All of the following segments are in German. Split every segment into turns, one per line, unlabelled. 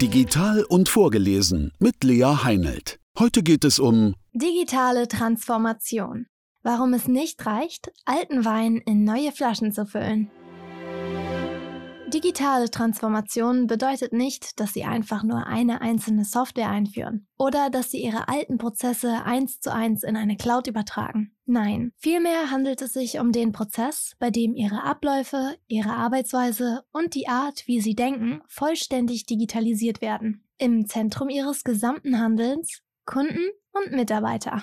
Digital und vorgelesen mit Lea Heinelt. Heute geht es um
Digitale Transformation. Warum es nicht reicht, alten Wein in neue Flaschen zu füllen. Digitale Transformation bedeutet nicht, dass Sie einfach nur eine einzelne Software einführen oder dass Sie Ihre alten Prozesse eins zu eins in eine Cloud übertragen. Nein, vielmehr handelt es sich um den Prozess, bei dem Ihre Abläufe, Ihre Arbeitsweise und die Art, wie Sie denken, vollständig digitalisiert werden. Im Zentrum Ihres gesamten Handelns Kunden und Mitarbeiter.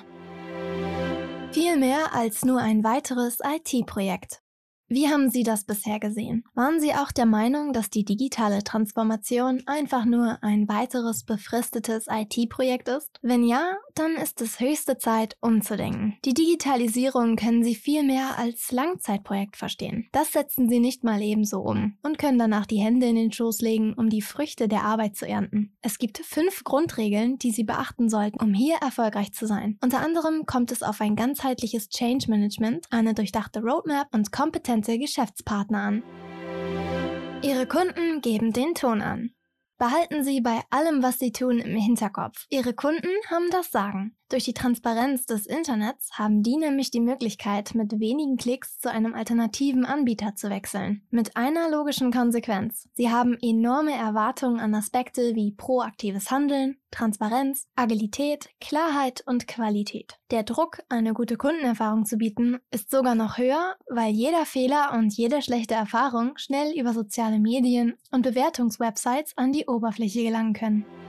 Viel mehr als nur ein weiteres IT-Projekt. Wie haben Sie das bisher gesehen? Waren Sie auch der Meinung, dass die digitale Transformation einfach nur ein weiteres befristetes IT-Projekt ist? Wenn ja, dann ist es höchste Zeit, umzudenken. Die Digitalisierung können Sie viel mehr als Langzeitprojekt verstehen. Das setzen Sie nicht mal ebenso um und können danach die Hände in den Schoß legen, um die Früchte der Arbeit zu ernten. Es gibt fünf Grundregeln, die Sie beachten sollten, um hier erfolgreich zu sein. Unter anderem kommt es auf ein ganzheitliches Change Management, eine durchdachte Roadmap und kompetente Geschäftspartner an. Ihre Kunden geben den Ton an. Behalten Sie bei allem, was Sie tun, im Hinterkopf. Ihre Kunden haben das Sagen. Durch die Transparenz des Internets haben die nämlich die Möglichkeit, mit wenigen Klicks zu einem alternativen Anbieter zu wechseln. Mit einer logischen Konsequenz. Sie haben enorme Erwartungen an Aspekte wie proaktives Handeln, Transparenz, Agilität, Klarheit und Qualität. Der Druck, eine gute Kundenerfahrung zu bieten, ist sogar noch höher, weil jeder Fehler und jede schlechte Erfahrung schnell über soziale Medien und Bewertungswebsites an die Oberfläche gelangen können.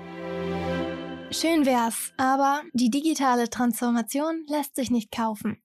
Schön wär's, aber die digitale Transformation lässt sich nicht kaufen.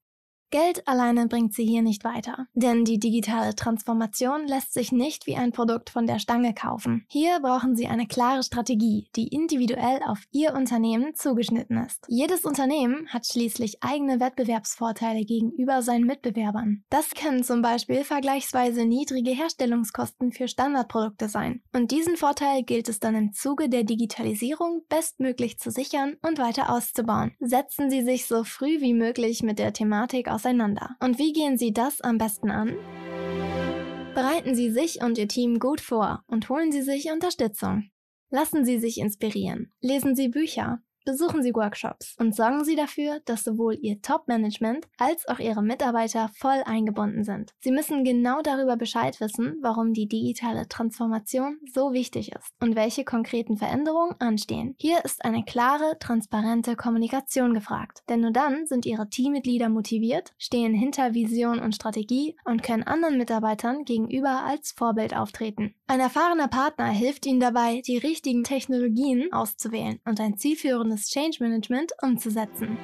Geld alleine bringt sie hier nicht weiter, denn die digitale Transformation lässt sich nicht wie ein Produkt von der Stange kaufen. Hier brauchen Sie eine klare Strategie, die individuell auf Ihr Unternehmen zugeschnitten ist. Jedes Unternehmen hat schließlich eigene Wettbewerbsvorteile gegenüber seinen Mitbewerbern. Das können zum Beispiel vergleichsweise niedrige Herstellungskosten für Standardprodukte sein. Und diesen Vorteil gilt es dann im Zuge der Digitalisierung bestmöglich zu sichern und weiter auszubauen. Setzen Sie sich so früh wie möglich mit der Thematik aus auseinander. Und wie gehen Sie das am besten an? Bereiten Sie sich und Ihr Team gut vor und holen Sie sich Unterstützung. Lassen Sie sich inspirieren. Lesen Sie Bücher. Besuchen Sie Workshops und sorgen Sie dafür, dass sowohl Ihr Top-Management als auch Ihre Mitarbeiter voll eingebunden sind. Sie müssen genau darüber Bescheid wissen, warum die digitale Transformation so wichtig ist und welche konkreten Veränderungen anstehen. Hier ist eine klare, transparente Kommunikation gefragt, denn nur dann sind Ihre Teammitglieder motiviert, stehen hinter Vision und Strategie und können anderen Mitarbeitern gegenüber als Vorbild auftreten. Ein erfahrener Partner hilft Ihnen dabei, die richtigen Technologien auszuwählen und ein zielführendes Change Management umzusetzen.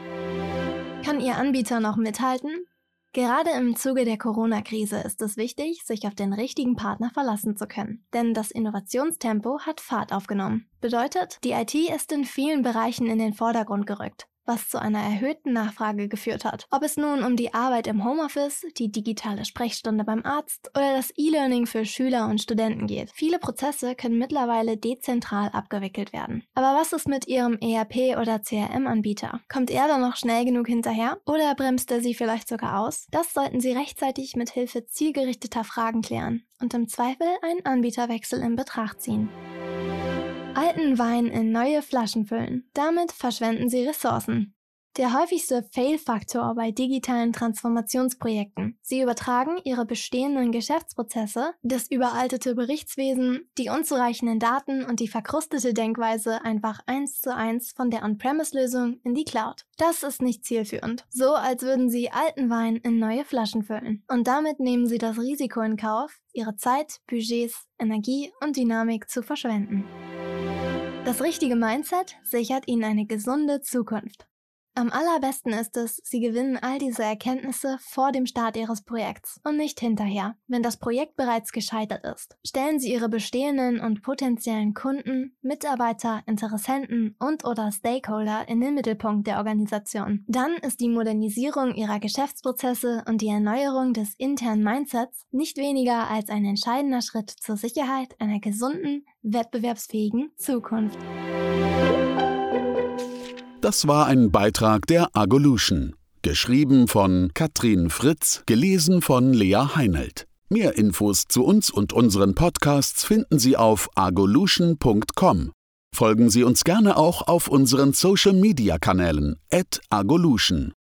Kann Ihr Anbieter noch mithalten? Gerade im Zuge der Corona-Krise ist es wichtig, sich auf den richtigen Partner verlassen zu können. Denn das Innovationstempo hat Fahrt aufgenommen. Bedeutet, die IT ist in vielen Bereichen in den Vordergrund gerückt was zu einer erhöhten Nachfrage geführt hat. Ob es nun um die Arbeit im Homeoffice, die digitale Sprechstunde beim Arzt oder das E-Learning für Schüler und Studenten geht. Viele Prozesse können mittlerweile dezentral abgewickelt werden. Aber was ist mit Ihrem ERP oder CRM-Anbieter? Kommt er da noch schnell genug hinterher oder bremst er Sie vielleicht sogar aus? Das sollten Sie rechtzeitig mit Hilfe zielgerichteter Fragen klären und im Zweifel einen Anbieterwechsel in Betracht ziehen alten Wein in neue Flaschen füllen. Damit verschwenden sie Ressourcen. Der häufigste Fail-Faktor bei digitalen Transformationsprojekten. Sie übertragen ihre bestehenden Geschäftsprozesse, das überaltete Berichtswesen, die unzureichenden Daten und die verkrustete Denkweise einfach eins zu eins von der On-Premise-Lösung in die Cloud. Das ist nicht zielführend. So als würden sie alten Wein in neue Flaschen füllen. Und damit nehmen sie das Risiko in Kauf, ihre Zeit, Budgets, Energie und Dynamik zu verschwenden. Das richtige Mindset sichert Ihnen eine gesunde Zukunft. Am allerbesten ist es, Sie gewinnen all diese Erkenntnisse vor dem Start Ihres Projekts und nicht hinterher, wenn das Projekt bereits gescheitert ist. Stellen Sie Ihre bestehenden und potenziellen Kunden, Mitarbeiter, Interessenten und oder Stakeholder in den Mittelpunkt der Organisation. Dann ist die Modernisierung Ihrer Geschäftsprozesse und die Erneuerung des internen Mindsets nicht weniger als ein entscheidender Schritt zur Sicherheit einer gesunden, wettbewerbsfähigen Zukunft.
Das war ein Beitrag der Agolution. Geschrieben von Katrin Fritz, gelesen von Lea Heinelt. Mehr Infos zu uns und unseren Podcasts finden Sie auf agolution.com. Folgen Sie uns gerne auch auf unseren Social-Media-Kanälen at Agolution.